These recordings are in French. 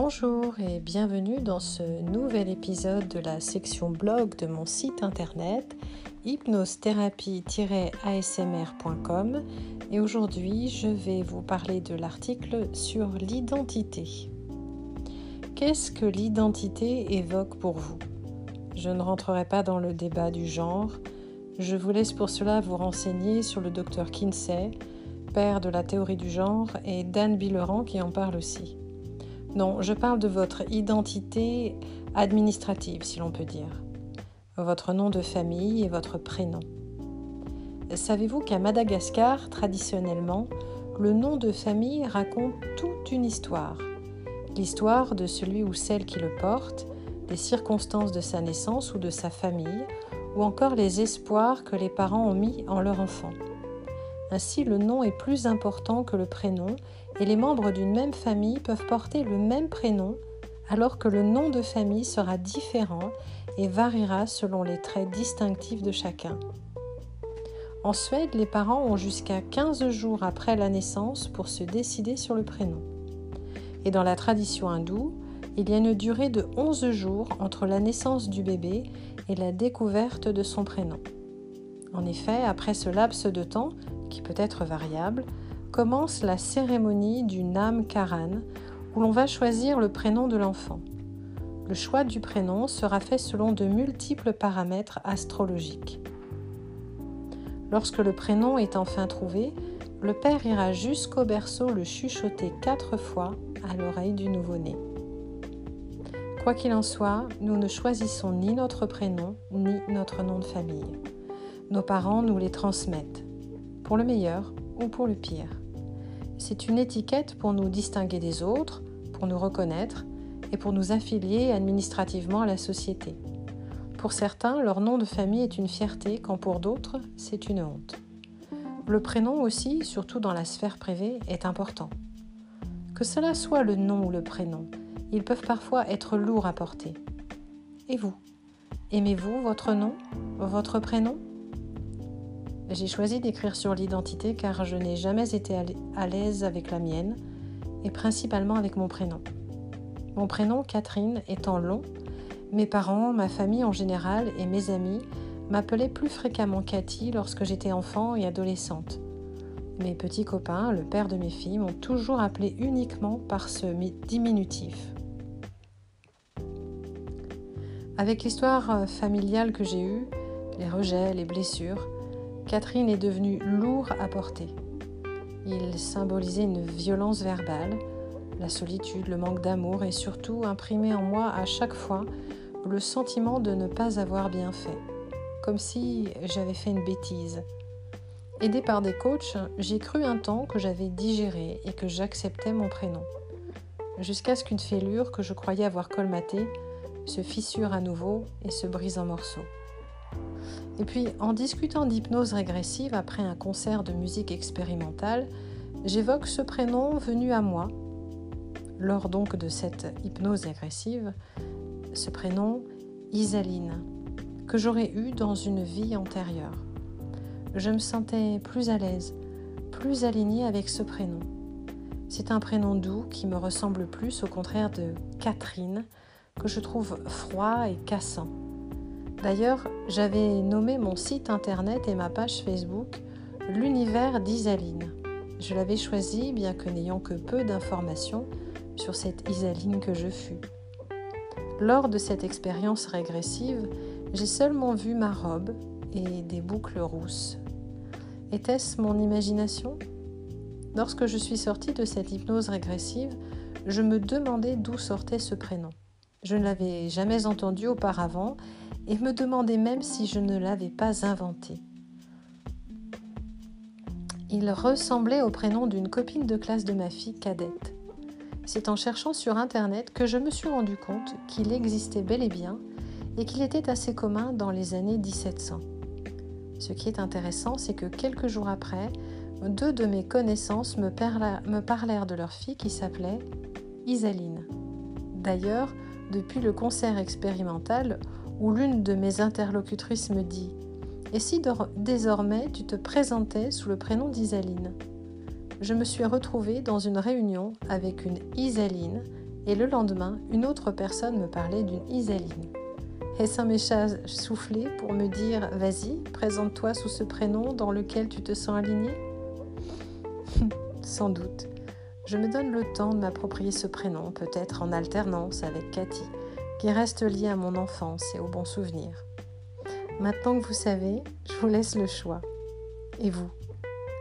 Bonjour et bienvenue dans ce nouvel épisode de la section blog de mon site internet hypnosethérapie-asmr.com et aujourd'hui je vais vous parler de l'article sur l'identité. Qu'est-ce que l'identité évoque pour vous? Je ne rentrerai pas dans le débat du genre, je vous laisse pour cela vous renseigner sur le docteur Kinsey, père de la théorie du genre, et Dan Billeran qui en parle aussi. Non, je parle de votre identité administrative, si l'on peut dire. Votre nom de famille et votre prénom. Savez-vous qu'à Madagascar, traditionnellement, le nom de famille raconte toute une histoire? L'histoire de celui ou celle qui le porte, des circonstances de sa naissance ou de sa famille, ou encore les espoirs que les parents ont mis en leur enfant. Ainsi, le nom est plus important que le prénom et les membres d'une même famille peuvent porter le même prénom alors que le nom de famille sera différent et variera selon les traits distinctifs de chacun. En Suède, les parents ont jusqu'à 15 jours après la naissance pour se décider sur le prénom. Et dans la tradition hindoue, il y a une durée de 11 jours entre la naissance du bébé et la découverte de son prénom. En effet, après ce laps de temps, qui peut être variable, commence la cérémonie du Nam Karan, où l'on va choisir le prénom de l'enfant. Le choix du prénom sera fait selon de multiples paramètres astrologiques. Lorsque le prénom est enfin trouvé, le père ira jusqu'au berceau le chuchoter quatre fois à l'oreille du nouveau-né. Quoi qu'il en soit, nous ne choisissons ni notre prénom ni notre nom de famille. Nos parents nous les transmettent, pour le meilleur ou pour le pire. C'est une étiquette pour nous distinguer des autres, pour nous reconnaître et pour nous affilier administrativement à la société. Pour certains, leur nom de famille est une fierté, quand pour d'autres, c'est une honte. Le prénom aussi, surtout dans la sphère privée, est important. Que cela soit le nom ou le prénom, ils peuvent parfois être lourds à porter. Et vous? Aimez-vous votre nom? Votre prénom? J'ai choisi d'écrire sur l'identité car je n'ai jamais été à l'aise avec la mienne et principalement avec mon prénom. Mon prénom, Catherine, étant long, mes parents, ma famille en général et mes amis m'appelaient plus fréquemment Cathy lorsque j'étais enfant et adolescente. Mes petits copains, le père de mes filles, m'ont toujours appelé uniquement par ce diminutif. Avec l'histoire euh, familiale que j'ai eue, les rejets, les blessures, Catherine est devenue lourd à porter. Il symbolisait une violence verbale, la solitude, le manque d'amour et surtout imprimait en moi à chaque fois le sentiment de ne pas avoir bien fait, comme si j'avais fait une bêtise. Aidée par des coachs, j'ai cru un temps que j'avais digéré et que j'acceptais mon prénom, jusqu'à ce qu'une fêlure que je croyais avoir colmatée se fissure à nouveau et se brise en morceaux. Et puis, en discutant d'hypnose régressive après un concert de musique expérimentale, j'évoque ce prénom venu à moi, lors donc de cette hypnose régressive, ce prénom Isaline, que j'aurais eu dans une vie antérieure. Je me sentais plus à l'aise, plus alignée avec ce prénom. C'est un prénom doux qui me ressemble plus au contraire de Catherine, que je trouve froid et cassant. D'ailleurs, j'avais nommé mon site internet et ma page Facebook L'univers d'Isaline. Je l'avais choisi bien que n'ayant que peu d'informations sur cette Isaline que je fus. Lors de cette expérience régressive, j'ai seulement vu ma robe et des boucles rousses. Était-ce mon imagination? Lorsque je suis sortie de cette hypnose régressive, je me demandais d'où sortait ce prénom. Je ne l'avais jamais entendu auparavant et me demandais même si je ne l'avais pas inventé. Il ressemblait au prénom d'une copine de classe de ma fille cadette. C'est en cherchant sur Internet que je me suis rendu compte qu'il existait bel et bien et qu'il était assez commun dans les années 1700. Ce qui est intéressant, c'est que quelques jours après, deux de mes connaissances me, me parlèrent de leur fille qui s'appelait Isaline. D'ailleurs, depuis le concert expérimental, où l'une de mes interlocutrices me dit Et si désormais tu te présentais sous le prénom d'Isaline Je me suis retrouvée dans une réunion avec une Isaline Et le lendemain, une autre personne me parlait d'une Isaline. Est-ce un message soufflé pour me dire Vas-y, présente-toi sous ce prénom dans lequel tu te sens aligné Sans doute. Je me donne le temps de m'approprier ce prénom, peut-être en alternance avec Cathy, qui reste liée à mon enfance et aux bons souvenirs. Maintenant que vous savez, je vous laisse le choix. Et vous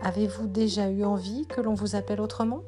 Avez-vous déjà eu envie que l'on vous appelle autrement?